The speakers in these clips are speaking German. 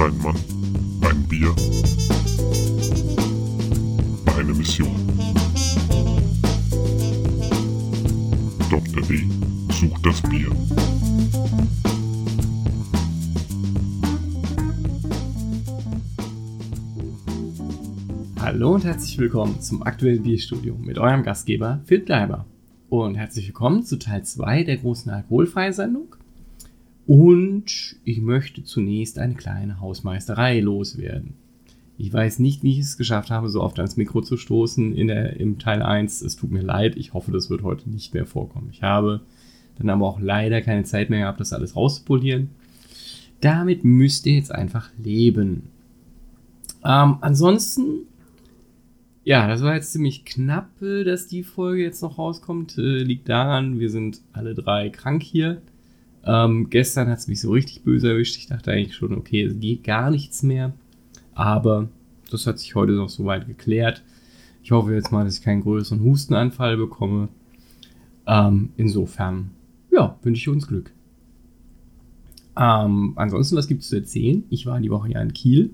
Ein Mann, ein Bier, eine Mission. Dr. D sucht das Bier. Hallo und herzlich willkommen zum aktuellen Bierstudio mit eurem Gastgeber Phil Bleiber. Und herzlich willkommen zu Teil 2 der großen alkoholfreien Sendung. Und ich möchte zunächst eine kleine Hausmeisterei loswerden. Ich weiß nicht, wie ich es geschafft habe, so oft ans Mikro zu stoßen in der, im Teil 1. Es tut mir leid, ich hoffe, das wird heute nicht mehr vorkommen. Ich habe dann aber auch leider keine Zeit mehr gehabt, das alles rauszupolieren. Damit müsst ihr jetzt einfach leben. Ähm, ansonsten, ja, das war jetzt ziemlich knapp, dass die Folge jetzt noch rauskommt. Äh, liegt daran, wir sind alle drei krank hier. Ähm, gestern hat es mich so richtig böse erwischt. Ich dachte eigentlich schon, okay, es geht gar nichts mehr. Aber das hat sich heute noch soweit geklärt. Ich hoffe jetzt mal, dass ich keinen größeren Hustenanfall bekomme. Ähm, insofern, ja, wünsche ich uns Glück. Ähm, ansonsten, was gibt es zu erzählen? Ich war die Woche ja in Kiel.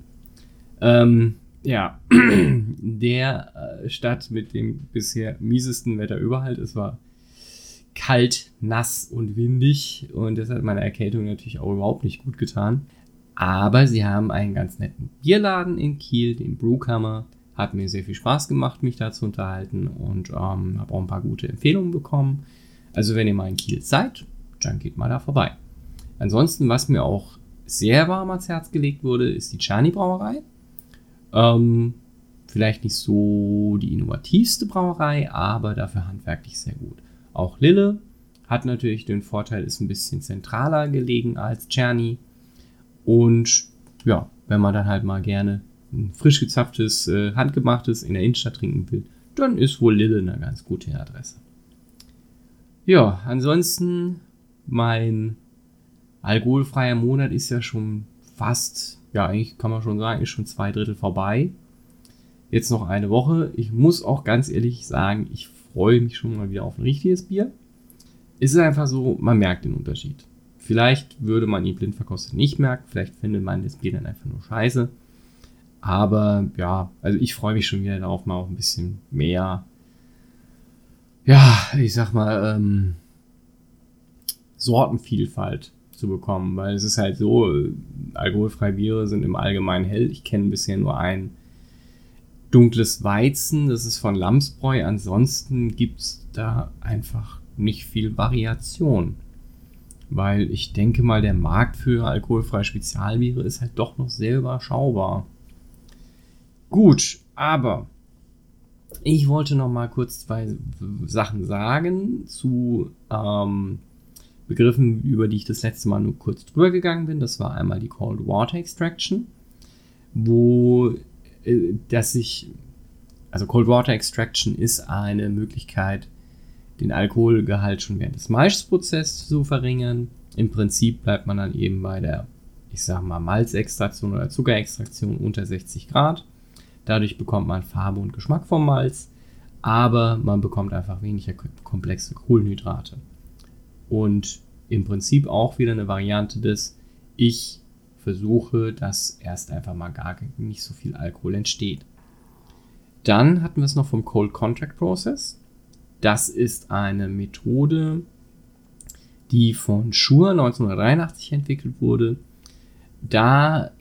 Ähm, ja, der äh, Stadt mit dem bisher miesesten Wetter überhaupt. Es war kalt, nass und windig und das hat meine Erkältung natürlich auch überhaupt nicht gut getan. Aber sie haben einen ganz netten Bierladen in Kiel, den Brewkammer. Hat mir sehr viel Spaß gemacht, mich da zu unterhalten und ähm, habe auch ein paar gute Empfehlungen bekommen. Also wenn ihr mal in Kiel seid, dann geht mal da vorbei. Ansonsten, was mir auch sehr warm ans Herz gelegt wurde, ist die Chani Brauerei. Ähm, vielleicht nicht so die innovativste Brauerei, aber dafür handwerklich sehr gut. Auch Lille hat natürlich den Vorteil, ist ein bisschen zentraler gelegen als Czerny. Und ja, wenn man dann halt mal gerne ein frisch gezapftes, äh, handgemachtes in der Innenstadt trinken will, dann ist wohl Lille eine ganz gute Adresse. Ja, ansonsten mein alkoholfreier Monat ist ja schon fast, ja, eigentlich kann man schon sagen, ist schon zwei Drittel vorbei. Jetzt noch eine Woche. Ich muss auch ganz ehrlich sagen, ich freue mich schon mal wieder auf ein richtiges Bier. Es ist einfach so, man merkt den Unterschied. Vielleicht würde man ihn blind verkostet nicht merken, vielleicht findet man das Bier dann einfach nur scheiße. Aber ja, also ich freue mich schon wieder darauf, mal auch ein bisschen mehr, ja, ich sag mal, ähm, Sortenvielfalt zu bekommen, weil es ist halt so, alkoholfreie Biere sind im Allgemeinen hell. Ich kenne bisher nur ein dunkles Weizen, das ist von Lamsbräu. Ansonsten gibt es da einfach nicht viel Variation. Weil ich denke mal, der Markt für alkoholfreie Spezialbiere ist halt doch noch sehr überschaubar. Gut, aber ich wollte noch mal kurz zwei Sachen sagen zu ähm, Begriffen, über die ich das letzte Mal nur kurz drüber gegangen bin. Das war einmal die Cold Water Extraction, wo dass sich, also Cold Water Extraction ist eine Möglichkeit, den Alkoholgehalt schon während des Malzprozesses zu verringern. Im Prinzip bleibt man dann eben bei der, ich sag mal, Malzextraktion oder Zuckerextraktion unter 60 Grad. Dadurch bekommt man Farbe und Geschmack vom Malz, aber man bekommt einfach weniger komplexe Kohlenhydrate. Und im Prinzip auch wieder eine Variante des, ich versuche, dass erst einfach mal gar nicht so viel Alkohol entsteht. Dann hatten wir es noch vom Cold Contract Process. Das ist eine Methode, die von Schur 1983 entwickelt wurde. Da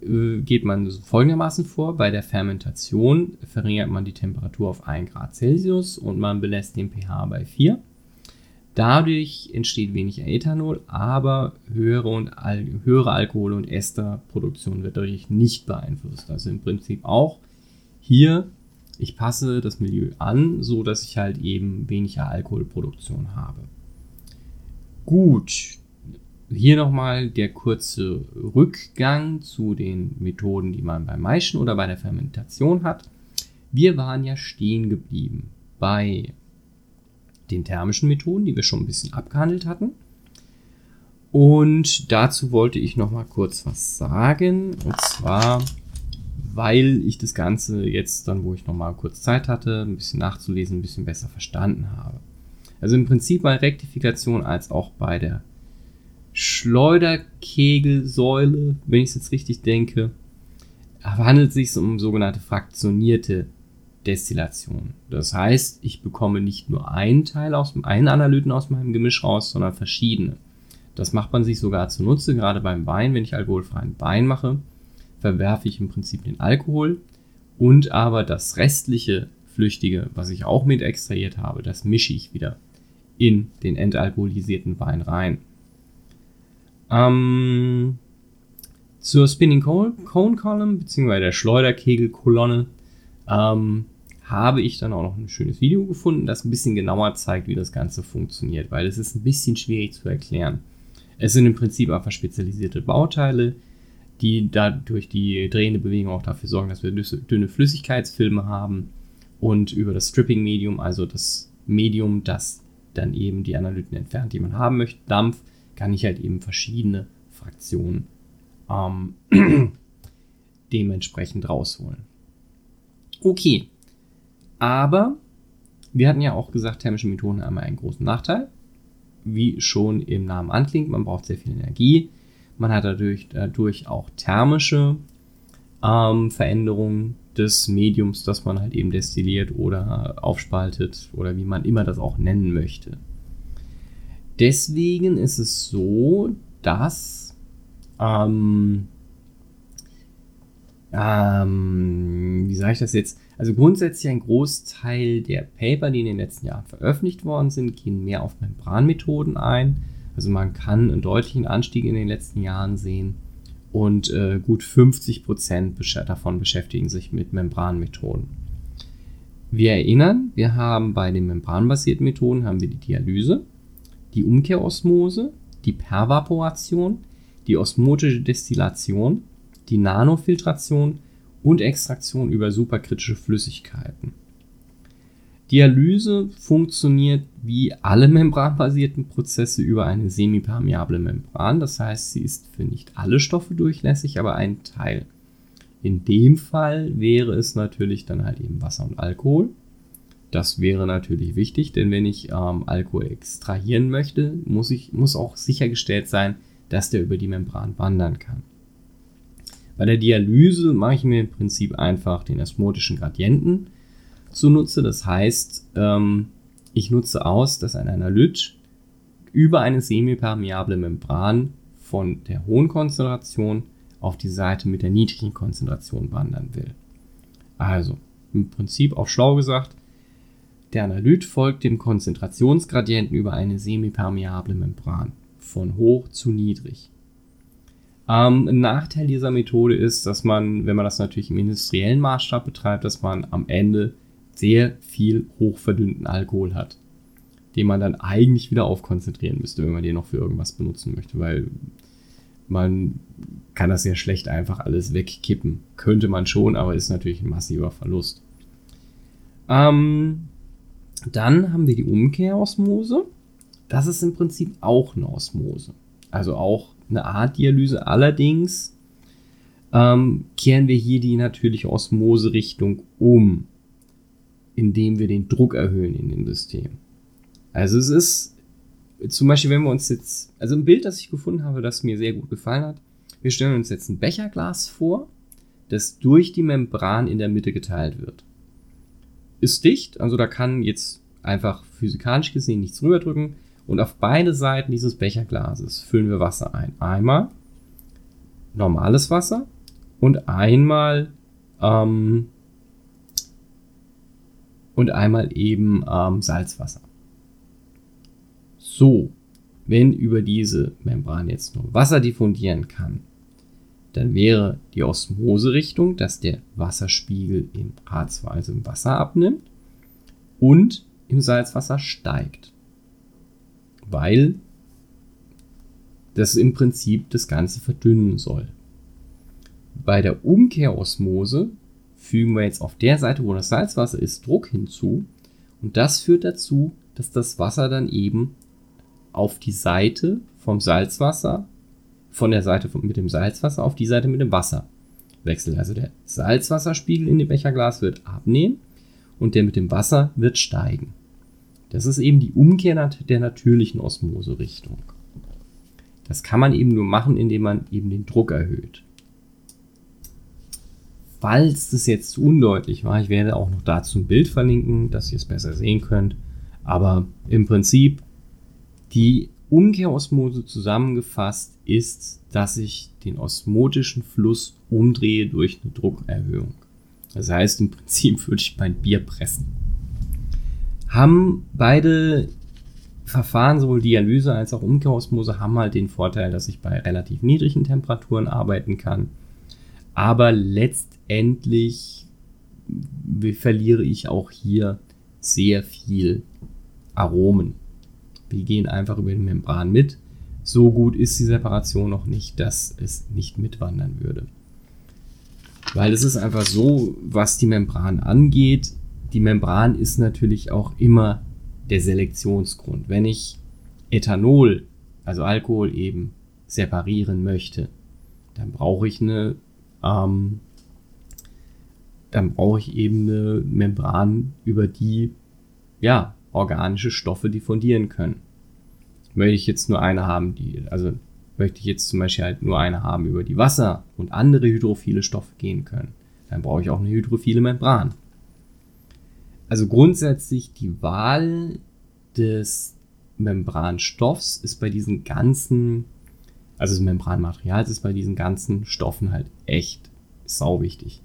äh, geht man folgendermaßen vor. Bei der Fermentation verringert man die Temperatur auf 1 Grad Celsius und man belässt den pH bei 4. Dadurch entsteht weniger Ethanol, aber höhere, und Al höhere Alkohol- und Esterproduktion wird dadurch nicht beeinflusst. Also im Prinzip auch hier, ich passe das Milieu an, so dass ich halt eben weniger Alkoholproduktion habe. Gut, hier nochmal der kurze Rückgang zu den Methoden, die man beim Maischen oder bei der Fermentation hat. Wir waren ja stehen geblieben bei den thermischen Methoden, die wir schon ein bisschen abgehandelt hatten. Und dazu wollte ich noch mal kurz was sagen. Und zwar, weil ich das Ganze jetzt dann, wo ich noch mal kurz Zeit hatte, ein bisschen nachzulesen, ein bisschen besser verstanden habe. Also im Prinzip bei Rektifikation als auch bei der Schleuderkegelsäule, wenn ich es jetzt richtig denke, handelt es sich um sogenannte fraktionierte Destillation. Das heißt, ich bekomme nicht nur einen Teil aus einen Analyten aus meinem Gemisch raus, sondern verschiedene. Das macht man sich sogar zunutze, gerade beim Wein, wenn ich alkoholfreien Wein mache, verwerfe ich im Prinzip den Alkohol und aber das restliche Flüchtige, was ich auch mit extrahiert habe, das mische ich wieder in den entalkoholisierten Wein rein. Ähm, zur Spinning Cone Column bzw. der Schleuderkegelkolonne ähm, habe ich dann auch noch ein schönes Video gefunden, das ein bisschen genauer zeigt, wie das Ganze funktioniert, weil es ist ein bisschen schwierig zu erklären. Es sind im Prinzip einfach spezialisierte Bauteile, die dadurch die drehende Bewegung auch dafür sorgen, dass wir dünne Flüssigkeitsfilme haben und über das Stripping-Medium, also das Medium, das dann eben die Analyten entfernt, die man haben möchte, Dampf, kann ich halt eben verschiedene Fraktionen ähm, dementsprechend rausholen. Okay, aber wir hatten ja auch gesagt, thermische Methoden haben einen großen Nachteil. Wie schon im Namen anklingt, man braucht sehr viel Energie. Man hat dadurch, dadurch auch thermische ähm, Veränderungen des Mediums, das man halt eben destilliert oder aufspaltet oder wie man immer das auch nennen möchte. Deswegen ist es so, dass ähm, ähm, wie sage ich das jetzt? Also grundsätzlich ein Großteil der Paper, die in den letzten Jahren veröffentlicht worden sind, gehen mehr auf Membranmethoden ein. Also man kann einen deutlichen Anstieg in den letzten Jahren sehen und äh, gut 50 Prozent davon beschäftigen sich mit Membranmethoden. Wir erinnern, wir haben bei den membranbasierten Methoden haben wir die Dialyse, die Umkehrosmose, die Pervaporation, die osmotische Destillation, die Nanofiltration und Extraktion über superkritische Flüssigkeiten. Dialyse funktioniert wie alle membranbasierten Prozesse über eine semipermeable Membran, das heißt, sie ist für nicht alle Stoffe durchlässig, aber ein Teil. In dem Fall wäre es natürlich dann halt eben Wasser und Alkohol. Das wäre natürlich wichtig, denn wenn ich ähm, Alkohol extrahieren möchte, muss, ich, muss auch sichergestellt sein, dass der über die Membran wandern kann. Bei der Dialyse mache ich mir im Prinzip einfach den osmotischen Gradienten zunutze. Das heißt, ähm, ich nutze aus, dass ein Analyt über eine semipermeable Membran von der hohen Konzentration auf die Seite mit der niedrigen Konzentration wandern will. Also, im Prinzip auch schlau gesagt, der Analyt folgt dem Konzentrationsgradienten über eine semipermeable Membran von hoch zu niedrig. Ähm, ein Nachteil dieser Methode ist, dass man, wenn man das natürlich im industriellen Maßstab betreibt, dass man am Ende sehr viel hochverdünnten Alkohol hat, den man dann eigentlich wieder aufkonzentrieren müsste, wenn man den noch für irgendwas benutzen möchte, weil man kann das sehr schlecht einfach alles wegkippen. Könnte man schon, aber ist natürlich ein massiver Verlust. Ähm, dann haben wir die Umkehrosmose. Das ist im Prinzip auch eine Osmose. Also auch eine Art Dialyse. Allerdings ähm, kehren wir hier die natürliche Osmoserichtung um, indem wir den Druck erhöhen in dem System. Also es ist zum Beispiel, wenn wir uns jetzt, also ein Bild, das ich gefunden habe, das mir sehr gut gefallen hat. Wir stellen uns jetzt ein Becherglas vor, das durch die Membran in der Mitte geteilt wird. Ist dicht, also da kann jetzt einfach physikalisch gesehen nichts rüberdrücken. Und auf beide Seiten dieses Becherglases füllen wir Wasser ein. Einmal normales Wasser und einmal ähm, und einmal eben ähm, Salzwasser. So, wenn über diese Membran jetzt nur Wasser diffundieren kann, dann wäre die Osmoserichtung, dass der Wasserspiegel im H2, also im Wasser abnimmt und im Salzwasser steigt weil das im Prinzip das Ganze verdünnen soll. Bei der Umkehrosmose fügen wir jetzt auf der Seite, wo das Salzwasser ist, Druck hinzu und das führt dazu, dass das Wasser dann eben auf die Seite vom Salzwasser, von der Seite mit dem Salzwasser auf die Seite mit dem Wasser wechselt. Also der Salzwasserspiegel in dem Becherglas wird abnehmen und der mit dem Wasser wird steigen. Das ist eben die Umkehr der natürlichen Osmoserichtung. Das kann man eben nur machen, indem man eben den Druck erhöht. Falls das jetzt zu undeutlich war, ich werde auch noch dazu ein Bild verlinken, dass ihr es besser sehen könnt. Aber im Prinzip die Umkehrosmose zusammengefasst ist, dass ich den osmotischen Fluss umdrehe durch eine Druckerhöhung. Das heißt, im Prinzip würde ich mein Bier pressen. Haben beide Verfahren, sowohl Dialyse als auch Umkehrosmose, haben halt den Vorteil, dass ich bei relativ niedrigen Temperaturen arbeiten kann. Aber letztendlich verliere ich auch hier sehr viel Aromen. Wir gehen einfach über die Membran mit. So gut ist die Separation noch nicht, dass es nicht mitwandern würde. Weil es ist einfach so, was die Membran angeht, die Membran ist natürlich auch immer der Selektionsgrund. Wenn ich Ethanol, also Alkohol eben, separieren möchte, dann brauche ich eine, ähm, dann brauche ich eben eine Membran, über die ja organische Stoffe diffundieren können. Möchte ich jetzt nur eine haben, die, also möchte ich jetzt zum Beispiel halt nur eine haben, über die Wasser und andere hydrophile Stoffe gehen können, dann brauche ich auch eine hydrophile Membran. Also grundsätzlich die Wahl des Membranstoffs ist bei diesen ganzen, also des Membranmaterials ist bei diesen ganzen Stoffen halt echt sau wichtig.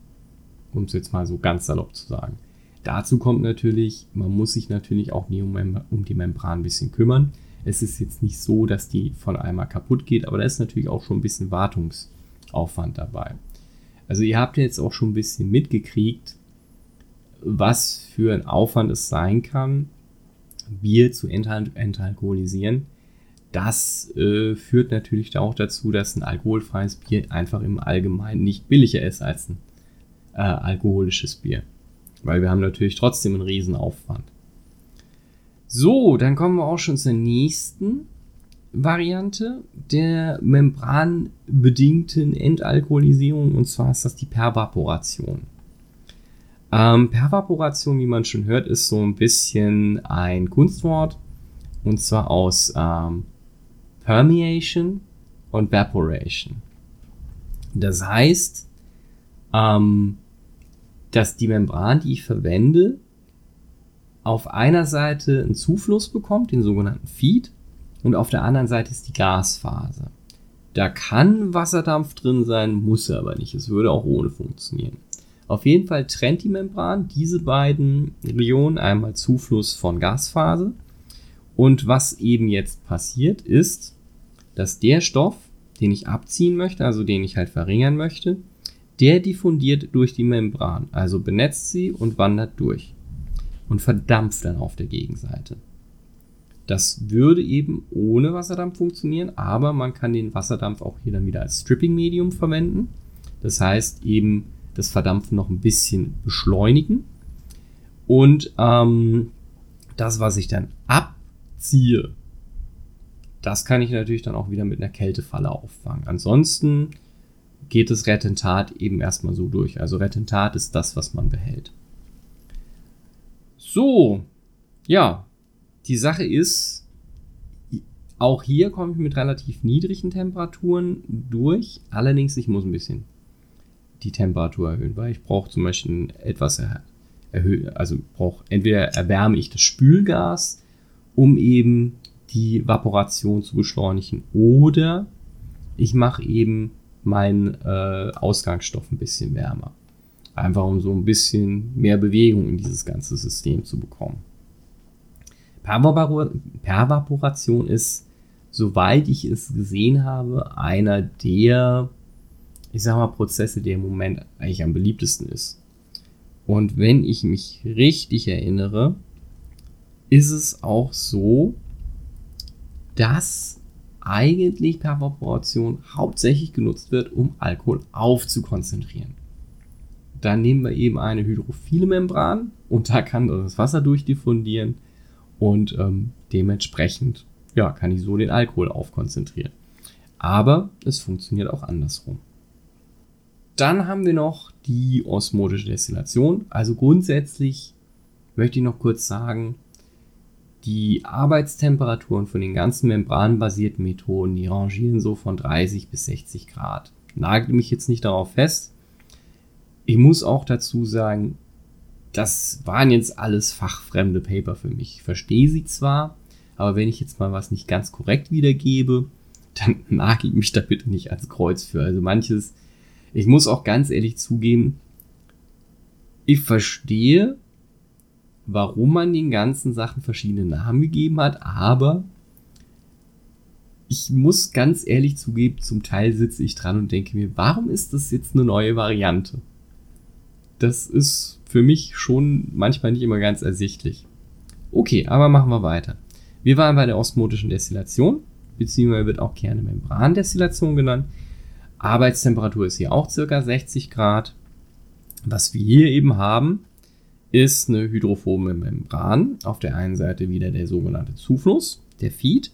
Um es jetzt mal so ganz salopp zu sagen. Dazu kommt natürlich, man muss sich natürlich auch nie um, um die Membran ein bisschen kümmern. Es ist jetzt nicht so, dass die von einmal kaputt geht, aber da ist natürlich auch schon ein bisschen Wartungsaufwand dabei. Also ihr habt jetzt auch schon ein bisschen mitgekriegt, was für ein Aufwand es sein kann, Bier zu entalkoholisieren. Das äh, führt natürlich auch dazu, dass ein alkoholfreies Bier einfach im Allgemeinen nicht billiger ist als ein äh, alkoholisches Bier. Weil wir haben natürlich trotzdem einen Riesenaufwand. So, dann kommen wir auch schon zur nächsten Variante der membranbedingten Entalkoholisierung und zwar ist das die Pervaporation. Ähm, Pervaporation, wie man schon hört, ist so ein bisschen ein Kunstwort und zwar aus ähm, Permeation und Vaporation. Das heißt, ähm, dass die Membran, die ich verwende, auf einer Seite einen Zufluss bekommt, den sogenannten Feed, und auf der anderen Seite ist die Gasphase. Da kann Wasserdampf drin sein, muss aber nicht. Es würde auch ohne funktionieren. Auf jeden Fall trennt die Membran diese beiden Regionen einmal Zufluss von Gasphase. Und was eben jetzt passiert ist, dass der Stoff, den ich abziehen möchte, also den ich halt verringern möchte, der diffundiert durch die Membran, also benetzt sie und wandert durch und verdampft dann auf der Gegenseite. Das würde eben ohne Wasserdampf funktionieren, aber man kann den Wasserdampf auch hier dann wieder als Stripping-Medium verwenden. Das heißt eben das Verdampfen noch ein bisschen beschleunigen. Und ähm, das, was ich dann abziehe, das kann ich natürlich dann auch wieder mit einer Kältefalle auffangen. Ansonsten geht das Retentat eben erstmal so durch. Also Retentat ist das, was man behält. So, ja, die Sache ist, auch hier komme ich mit relativ niedrigen Temperaturen durch. Allerdings, ich muss ein bisschen die Temperatur erhöhen, weil ich brauche zum Beispiel etwas erhöhen, also brauche entweder erwärme ich das Spülgas, um eben die Vaporation zu beschleunigen, oder ich mache eben meinen äh, Ausgangsstoff ein bisschen wärmer. Einfach um so ein bisschen mehr Bewegung in dieses ganze System zu bekommen. Pervaporation ist, soweit ich es gesehen habe, einer der, ich sag mal, Prozesse, der im Moment eigentlich am beliebtesten ist. Und wenn ich mich richtig erinnere, ist es auch so, dass eigentlich Pervaporation hauptsächlich genutzt wird, um Alkohol aufzukonzentrieren. Dann nehmen wir eben eine hydrophile Membran und da kann das Wasser durchdiffundieren und ähm, dementsprechend ja, kann ich so den Alkohol aufkonzentrieren. Aber es funktioniert auch andersrum. Dann haben wir noch die osmotische Destillation. Also grundsätzlich möchte ich noch kurz sagen, Die Arbeitstemperaturen von den ganzen membranbasierten Methoden, die rangieren so von 30 bis 60 Grad. Nagel mich jetzt nicht darauf fest. Ich muss auch dazu sagen, das waren jetzt alles fachfremde Paper für mich. Ich verstehe sie zwar, aber wenn ich jetzt mal was nicht ganz korrekt wiedergebe, dann nagel mich da bitte nicht ans Kreuz für. Also manches, ich muss auch ganz ehrlich zugeben, ich verstehe, warum man den ganzen Sachen verschiedene Namen gegeben hat, aber ich muss ganz ehrlich zugeben, zum Teil sitze ich dran und denke mir, warum ist das jetzt eine neue Variante? Das ist für mich schon manchmal nicht immer ganz ersichtlich. Okay, aber machen wir weiter. Wir waren bei der osmotischen Destillation, beziehungsweise wird auch gerne Membrandestillation genannt. Arbeitstemperatur ist hier auch circa 60 Grad. Was wir hier eben haben, ist eine hydrophobe Membran. Auf der einen Seite wieder der sogenannte Zufluss, der Feed,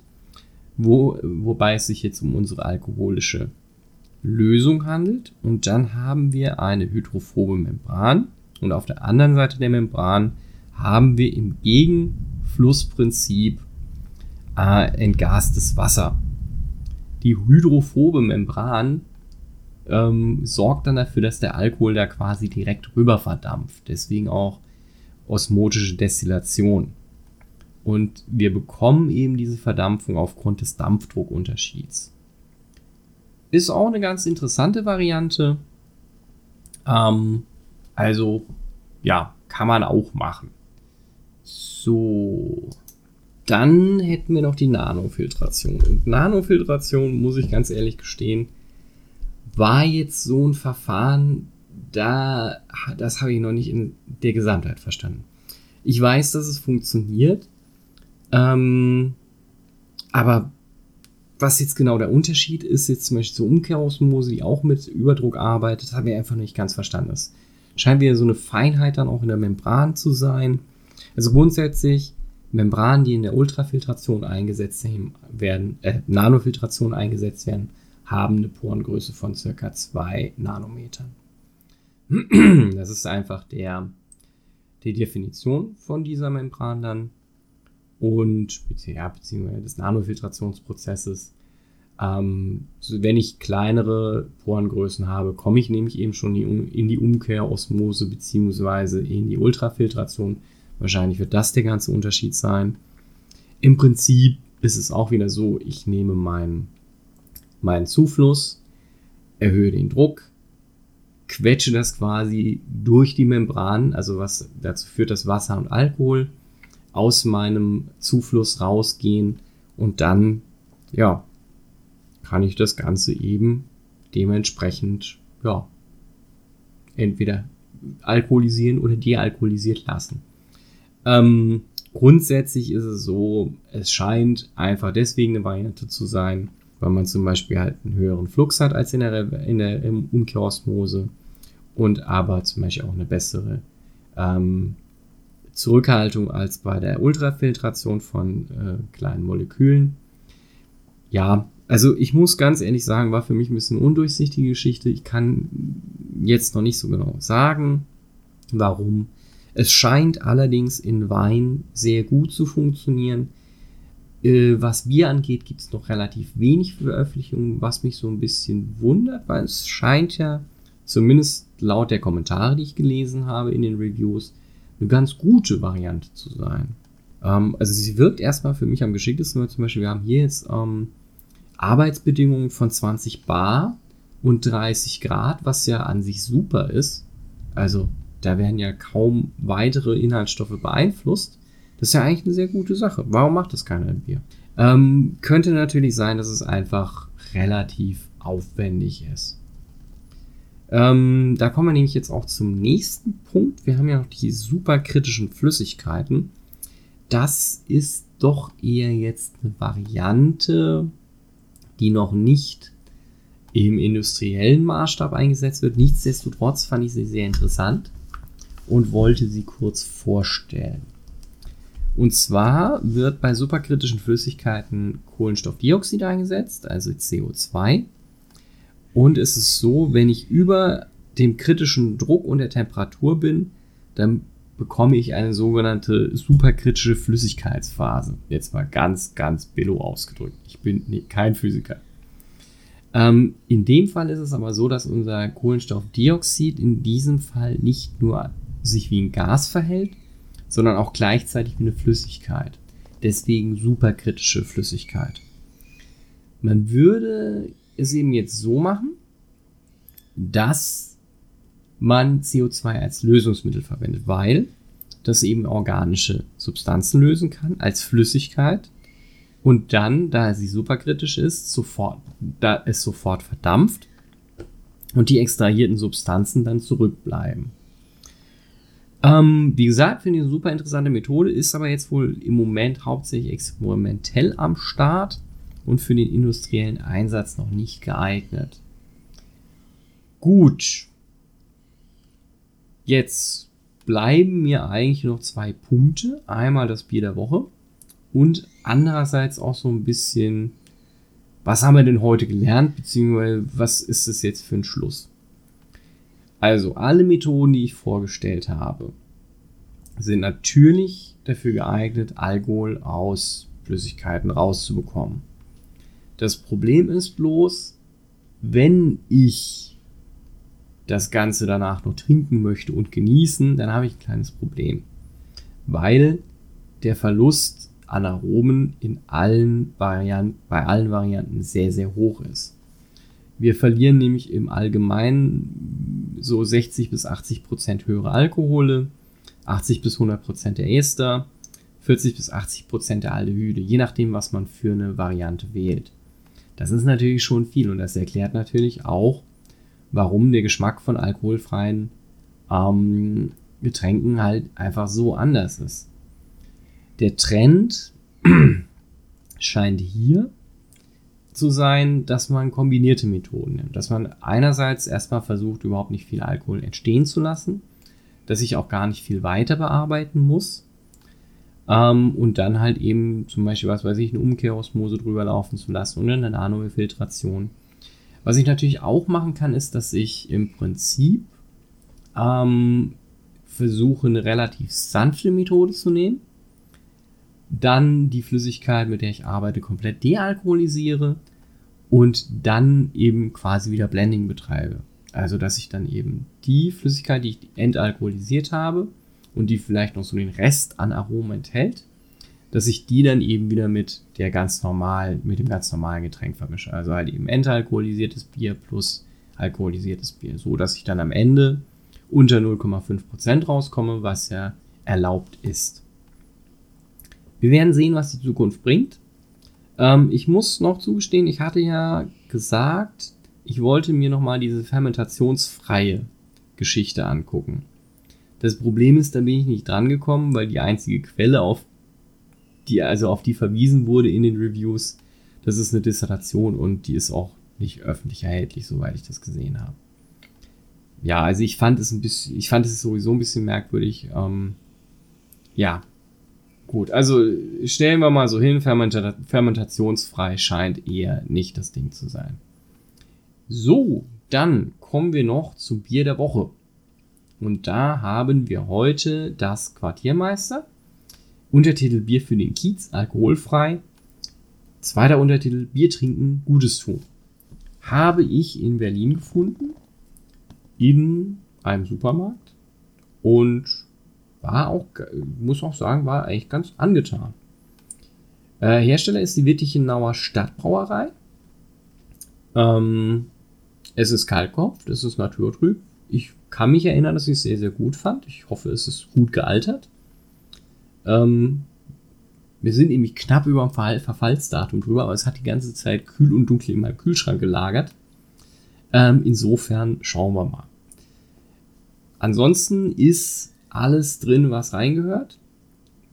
wo, wobei es sich jetzt um unsere alkoholische Lösung handelt. Und dann haben wir eine hydrophobe Membran. Und auf der anderen Seite der Membran haben wir im Gegenflussprinzip äh, entgastes Wasser. Die hydrophobe Membran ähm, sorgt dann dafür, dass der Alkohol da quasi direkt rüber verdampft. Deswegen auch osmotische Destillation. Und wir bekommen eben diese Verdampfung aufgrund des Dampfdruckunterschieds. Ist auch eine ganz interessante Variante. Ähm, also, ja, kann man auch machen. So. Dann hätten wir noch die Nanofiltration. Und Nanofiltration, muss ich ganz ehrlich gestehen, war jetzt so ein Verfahren, da, das habe ich noch nicht in der Gesamtheit verstanden. Ich weiß, dass es funktioniert, ähm, aber was jetzt genau der Unterschied ist, jetzt zum Beispiel zur Umkehrosmose, die auch mit Überdruck arbeitet, habe ich einfach nicht ganz verstanden. Es scheint wieder so eine Feinheit dann auch in der Membran zu sein. Also grundsätzlich Membranen, die in der Ultrafiltration eingesetzt werden, äh, Nanofiltration eingesetzt werden, haben eine Porengröße von circa 2 Nanometern. Das ist einfach der, die Definition von dieser Membran dann und ja, beziehungsweise des Nanofiltrationsprozesses. Ähm, wenn ich kleinere Porengrößen habe, komme ich nämlich eben schon in die Umkehrosmose beziehungsweise in die Ultrafiltration. Wahrscheinlich wird das der ganze Unterschied sein. Im Prinzip ist es auch wieder so, ich nehme meinen meinen Zufluss, erhöhe den Druck, quetsche das quasi durch die Membran, also was dazu führt, dass Wasser und Alkohol aus meinem Zufluss rausgehen und dann, ja, kann ich das Ganze eben dementsprechend, ja, entweder alkoholisieren oder dealkoholisiert lassen. Ähm, grundsätzlich ist es so, es scheint einfach deswegen eine Variante zu sein, weil man zum Beispiel halt einen höheren Flux hat als in der, in der Umkehrosmose und aber zum Beispiel auch eine bessere ähm, Zurückhaltung als bei der Ultrafiltration von äh, kleinen Molekülen. Ja, also ich muss ganz ehrlich sagen, war für mich ein bisschen undurchsichtige Geschichte. Ich kann jetzt noch nicht so genau sagen, warum. Es scheint allerdings in Wein sehr gut zu funktionieren. Äh, was Bier angeht, gibt es noch relativ wenig Veröffentlichungen, was mich so ein bisschen wundert, weil es scheint ja, zumindest laut der Kommentare, die ich gelesen habe in den Reviews, eine ganz gute Variante zu sein. Ähm, also sie wirkt erstmal für mich am geschicktesten, weil zum Beispiel wir haben hier jetzt ähm, Arbeitsbedingungen von 20 Bar und 30 Grad, was ja an sich super ist. Also da werden ja kaum weitere Inhaltsstoffe beeinflusst. Das ist ja eigentlich eine sehr gute Sache. Warum macht das keiner im Bier? Ähm, könnte natürlich sein, dass es einfach relativ aufwendig ist. Ähm, da kommen wir nämlich jetzt auch zum nächsten Punkt. Wir haben ja noch die superkritischen Flüssigkeiten. Das ist doch eher jetzt eine Variante, die noch nicht im industriellen Maßstab eingesetzt wird. Nichtsdestotrotz fand ich sie sehr interessant und wollte sie kurz vorstellen. Und zwar wird bei superkritischen Flüssigkeiten Kohlenstoffdioxid eingesetzt, also CO2. Und es ist so, wenn ich über dem kritischen Druck und der Temperatur bin, dann bekomme ich eine sogenannte superkritische Flüssigkeitsphase. Jetzt mal ganz, ganz billo ausgedrückt. Ich bin nee, kein Physiker. Ähm, in dem Fall ist es aber so, dass unser Kohlenstoffdioxid in diesem Fall nicht nur sich wie ein Gas verhält, sondern auch gleichzeitig eine Flüssigkeit. Deswegen superkritische Flüssigkeit. Man würde es eben jetzt so machen, dass man CO2 als Lösungsmittel verwendet, weil das eben organische Substanzen lösen kann als Flüssigkeit und dann, da sie superkritisch ist, sofort, da es sofort verdampft und die extrahierten Substanzen dann zurückbleiben. Ähm, wie gesagt, finde ich eine super interessante Methode, ist aber jetzt wohl im Moment hauptsächlich experimentell am Start und für den industriellen Einsatz noch nicht geeignet. Gut. Jetzt bleiben mir eigentlich noch zwei Punkte. Einmal das Bier der Woche und andererseits auch so ein bisschen, was haben wir denn heute gelernt, beziehungsweise was ist es jetzt für ein Schluss? Also alle Methoden, die ich vorgestellt habe, sind natürlich dafür geeignet, Alkohol aus Flüssigkeiten rauszubekommen. Das Problem ist bloß, wenn ich das Ganze danach noch trinken möchte und genießen, dann habe ich ein kleines Problem. Weil der Verlust an Aromen in allen Varianten, bei allen Varianten sehr, sehr hoch ist. Wir verlieren nämlich im Allgemeinen so 60 bis 80 Prozent höhere Alkohole, 80 bis 100 Prozent der Ester, 40 bis 80 Prozent der Aldehyde, je nachdem, was man für eine Variante wählt. Das ist natürlich schon viel und das erklärt natürlich auch, warum der Geschmack von alkoholfreien ähm, Getränken halt einfach so anders ist. Der Trend scheint hier zu sein, dass man kombinierte Methoden nimmt. Dass man einerseits erstmal versucht, überhaupt nicht viel Alkohol entstehen zu lassen, dass ich auch gar nicht viel weiter bearbeiten muss ähm, und dann halt eben zum Beispiel, was weiß ich, eine Umkehrosmose drüber laufen zu lassen und eine Nanofiltration. Was ich natürlich auch machen kann, ist, dass ich im Prinzip ähm, versuche, eine relativ sanfte Methode zu nehmen. Dann die Flüssigkeit, mit der ich arbeite, komplett dealkoholisiere und dann eben quasi wieder Blending betreibe. Also, dass ich dann eben die Flüssigkeit, die ich entalkoholisiert habe, und die vielleicht noch so den Rest an Aromen enthält, dass ich die dann eben wieder mit der ganz normalen, mit dem ganz normalen Getränk vermische. Also halt eben entalkoholisiertes Bier plus alkoholisiertes Bier, so dass ich dann am Ende unter 0,5% rauskomme, was ja erlaubt ist. Wir werden sehen, was die Zukunft bringt. Ähm, ich muss noch zugestehen, ich hatte ja gesagt, ich wollte mir nochmal diese fermentationsfreie Geschichte angucken. Das Problem ist, da bin ich nicht dran gekommen, weil die einzige Quelle, auf die, also auf die verwiesen wurde in den Reviews, das ist eine Dissertation und die ist auch nicht öffentlich erhältlich, soweit ich das gesehen habe. Ja, also ich fand es ein bisschen, ich fand es sowieso ein bisschen merkwürdig. Ähm, ja, gut. Also stellen wir mal so hin, Fermenta fermentationsfrei scheint eher nicht das Ding zu sein. So, dann kommen wir noch zum Bier der Woche. Und da haben wir heute das Quartiermeister. Untertitel Bier für den Kiez, alkoholfrei. Zweiter Untertitel Bier trinken, Gutes tun. Habe ich in Berlin gefunden. In einem Supermarkt. Und war auch, muss auch sagen, war eigentlich ganz angetan. Äh, Hersteller ist die Wittichenauer Stadtbrauerei. Ähm, es ist Kaltkopf, es ist naturtrüb. Ich kann mich erinnern, dass ich es sehr, sehr gut fand. Ich hoffe, es ist gut gealtert. Ähm, wir sind nämlich knapp über dem Ver Verfallsdatum drüber, aber es hat die ganze Zeit kühl und dunkel in meinem Kühlschrank gelagert. Ähm, insofern schauen wir mal. Ansonsten ist alles drin, was reingehört.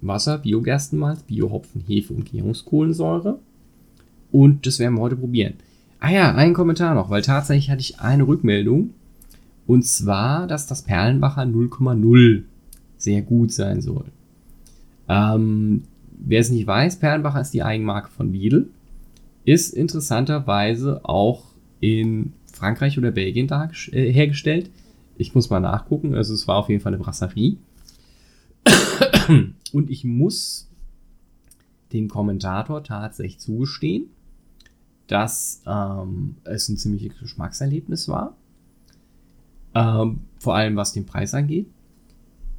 Wasser, Biogerstenmalz, Biohopfen, Hefe und Gärungskohlensäure. Und das werden wir heute probieren. Ah ja, ein Kommentar noch, weil tatsächlich hatte ich eine Rückmeldung und zwar, dass das Perlenbacher 0,0 sehr gut sein soll. Ähm, wer es nicht weiß, Perlenbacher ist die Eigenmarke von Lidl. Ist interessanterweise auch in Frankreich oder Belgien äh, hergestellt. Ich muss mal nachgucken. Also es war auf jeden Fall eine Brasserie. Und ich muss dem Kommentator tatsächlich zugestehen, dass ähm, es ein ziemliches Geschmackserlebnis war. Ähm, vor allem was den Preis angeht.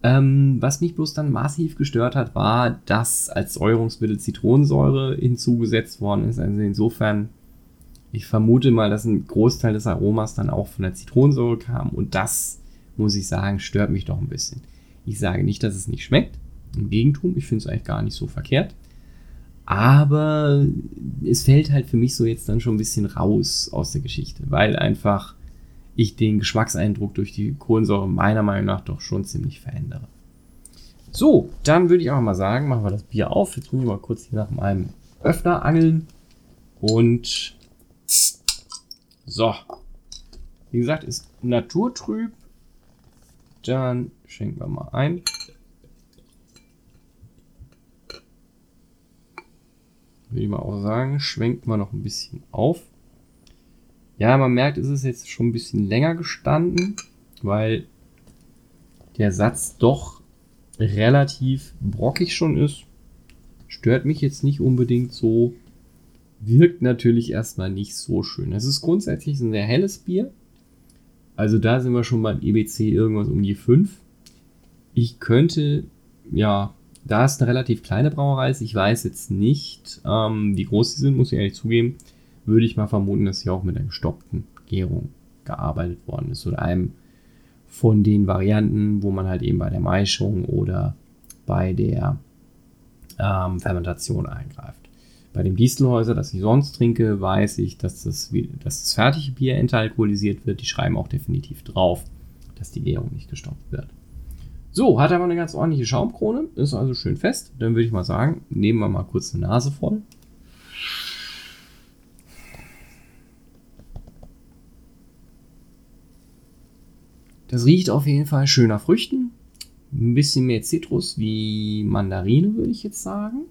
Ähm, was mich bloß dann massiv gestört hat, war, dass als Säurungsmittel Zitronensäure hinzugesetzt worden ist. Also insofern, ich vermute mal, dass ein Großteil des Aromas dann auch von der Zitronensäure kam. Und das, muss ich sagen, stört mich doch ein bisschen. Ich sage nicht, dass es nicht schmeckt. Im Gegentum, ich finde es eigentlich gar nicht so verkehrt. Aber es fällt halt für mich so jetzt dann schon ein bisschen raus aus der Geschichte, weil einfach ich den Geschmackseindruck durch die Kohlensäure meiner Meinung nach doch schon ziemlich verändere. So, dann würde ich auch mal sagen, machen wir das Bier auf. Jetzt muss ich mal kurz hier nach meinem Öffner angeln. Und so. Wie gesagt, ist naturtrüb. Dann schenken wir mal ein. Würde ich mal auch sagen, schwenkt mal noch ein bisschen auf. Ja, man merkt, es ist jetzt schon ein bisschen länger gestanden, weil der Satz doch relativ brockig schon ist. Stört mich jetzt nicht unbedingt so. Wirkt natürlich erstmal nicht so schön. Es ist grundsätzlich ein sehr helles Bier. Also da sind wir schon beim EBC irgendwas um die 5. Ich könnte, ja, da es eine relativ kleine Brauerei ist, ich weiß jetzt nicht, ähm, wie groß sie sind, muss ich ehrlich zugeben würde ich mal vermuten, dass hier auch mit einer gestoppten Gärung gearbeitet worden ist oder einem von den Varianten, wo man halt eben bei der Maischung oder bei der ähm, Fermentation eingreift. Bei dem Distelhäuser, das ich sonst trinke, weiß ich, dass das, dass das fertige Bier entalkoholisiert wird. Die schreiben auch definitiv drauf, dass die Gärung nicht gestoppt wird. So, hat aber eine ganz ordentliche Schaumkrone, ist also schön fest. Dann würde ich mal sagen, nehmen wir mal kurz eine Nase voll. Das riecht auf jeden Fall schön nach Früchten. Ein bisschen mehr Zitrus wie Mandarine, würde ich jetzt sagen.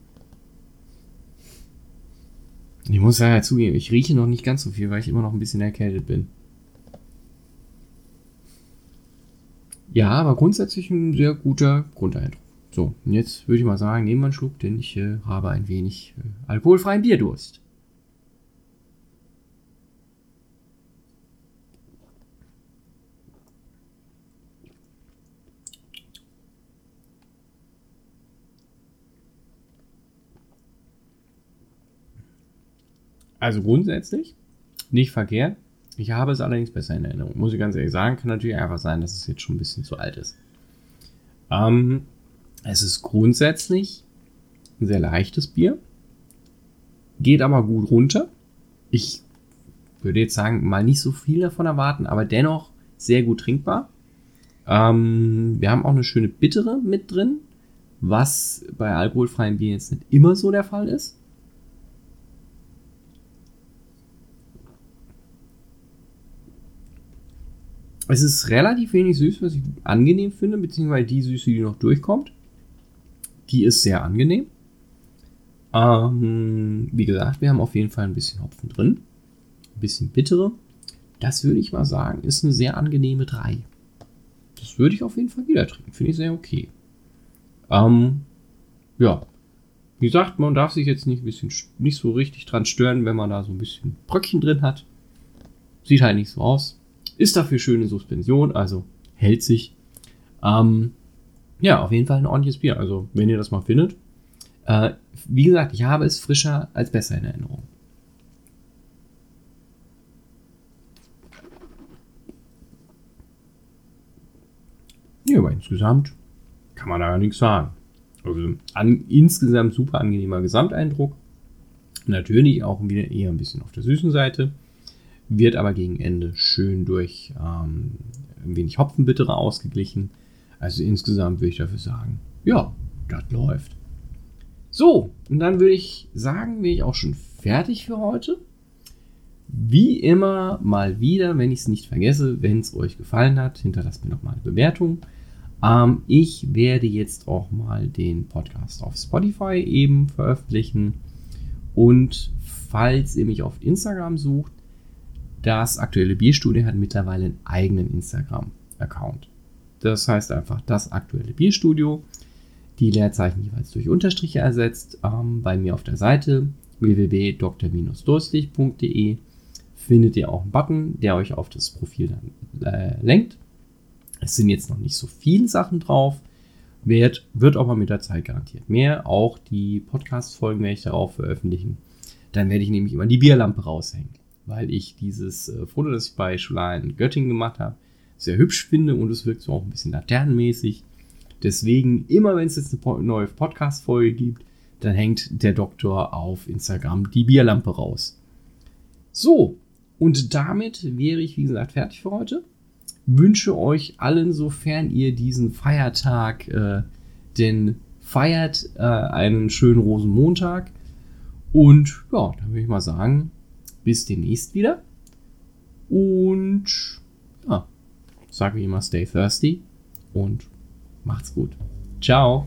Ich muss ja zugeben, ich rieche noch nicht ganz so viel, weil ich immer noch ein bisschen erkältet bin. Ja, aber grundsätzlich ein sehr guter Grundeindruck. So, und jetzt würde ich mal sagen, nehmen wir einen Schluck, denn ich äh, habe ein wenig äh, alkoholfreien Bierdurst. Also grundsätzlich nicht verkehrt. Ich habe es allerdings besser in Erinnerung. Muss ich ganz ehrlich sagen, kann natürlich einfach sein, dass es jetzt schon ein bisschen zu alt ist. Ähm, es ist grundsätzlich ein sehr leichtes Bier. Geht aber gut runter. Ich würde jetzt sagen, mal nicht so viel davon erwarten, aber dennoch sehr gut trinkbar. Ähm, wir haben auch eine schöne bittere mit drin, was bei alkoholfreien Bier jetzt nicht immer so der Fall ist. Es ist relativ wenig süß, was ich angenehm finde, beziehungsweise die Süße, die noch durchkommt. Die ist sehr angenehm. Ähm, wie gesagt, wir haben auf jeden Fall ein bisschen Hopfen drin. Ein bisschen bittere. Das würde ich mal sagen, ist eine sehr angenehme 3. Das würde ich auf jeden Fall wieder trinken. Finde ich sehr okay. Ähm, ja. Wie gesagt, man darf sich jetzt nicht, bisschen, nicht so richtig dran stören, wenn man da so ein bisschen Bröckchen drin hat. Sieht halt nicht so aus. Ist dafür schöne Suspension, also hält sich. Ähm, ja, auf jeden Fall ein ordentliches Bier. Also, wenn ihr das mal findet. Äh, wie gesagt, ich habe es frischer als besser in Erinnerung. Ja, aber insgesamt kann man da ja nichts sagen. Also an, insgesamt super angenehmer Gesamteindruck. Natürlich auch wieder eher ein bisschen auf der süßen Seite wird aber gegen Ende schön durch ähm, ein wenig Hopfenbittere ausgeglichen. Also insgesamt würde ich dafür sagen, ja, das läuft. So, und dann würde ich sagen, bin ich auch schon fertig für heute. Wie immer, mal wieder, wenn ich es nicht vergesse, wenn es euch gefallen hat, hinterlasst mir noch mal eine Bewertung. Ähm, ich werde jetzt auch mal den Podcast auf Spotify eben veröffentlichen. Und falls ihr mich auf Instagram sucht, das aktuelle Bierstudio hat mittlerweile einen eigenen Instagram-Account. Das heißt einfach das aktuelle Bierstudio. die Leerzeichen jeweils durch Unterstriche ersetzt. Ähm, bei mir auf der Seite www.dr-durstig.de findet ihr auch einen Button, der euch auf das Profil dann äh, lenkt. Es sind jetzt noch nicht so viele Sachen drauf, wird, wird aber mit der Zeit garantiert mehr. Auch die Podcast-Folgen werde ich darauf veröffentlichen. Dann werde ich nämlich immer die Bierlampe raushängen, weil ich dieses äh, Foto, das ich bei Schulain in Göttingen gemacht habe, sehr hübsch finde und es wirkt so auch ein bisschen laternenmäßig. Deswegen, immer wenn es jetzt eine neue Podcast-Folge gibt, dann hängt der Doktor auf Instagram die Bierlampe raus. So, und damit wäre ich, wie gesagt, fertig für heute. Wünsche euch allen, sofern ihr diesen Feiertag äh, denn feiert, äh, einen schönen Rosenmontag. Und ja, dann würde ich mal sagen, bis demnächst wieder. Und ja, sage wie immer, stay thirsty und macht's gut. Ciao.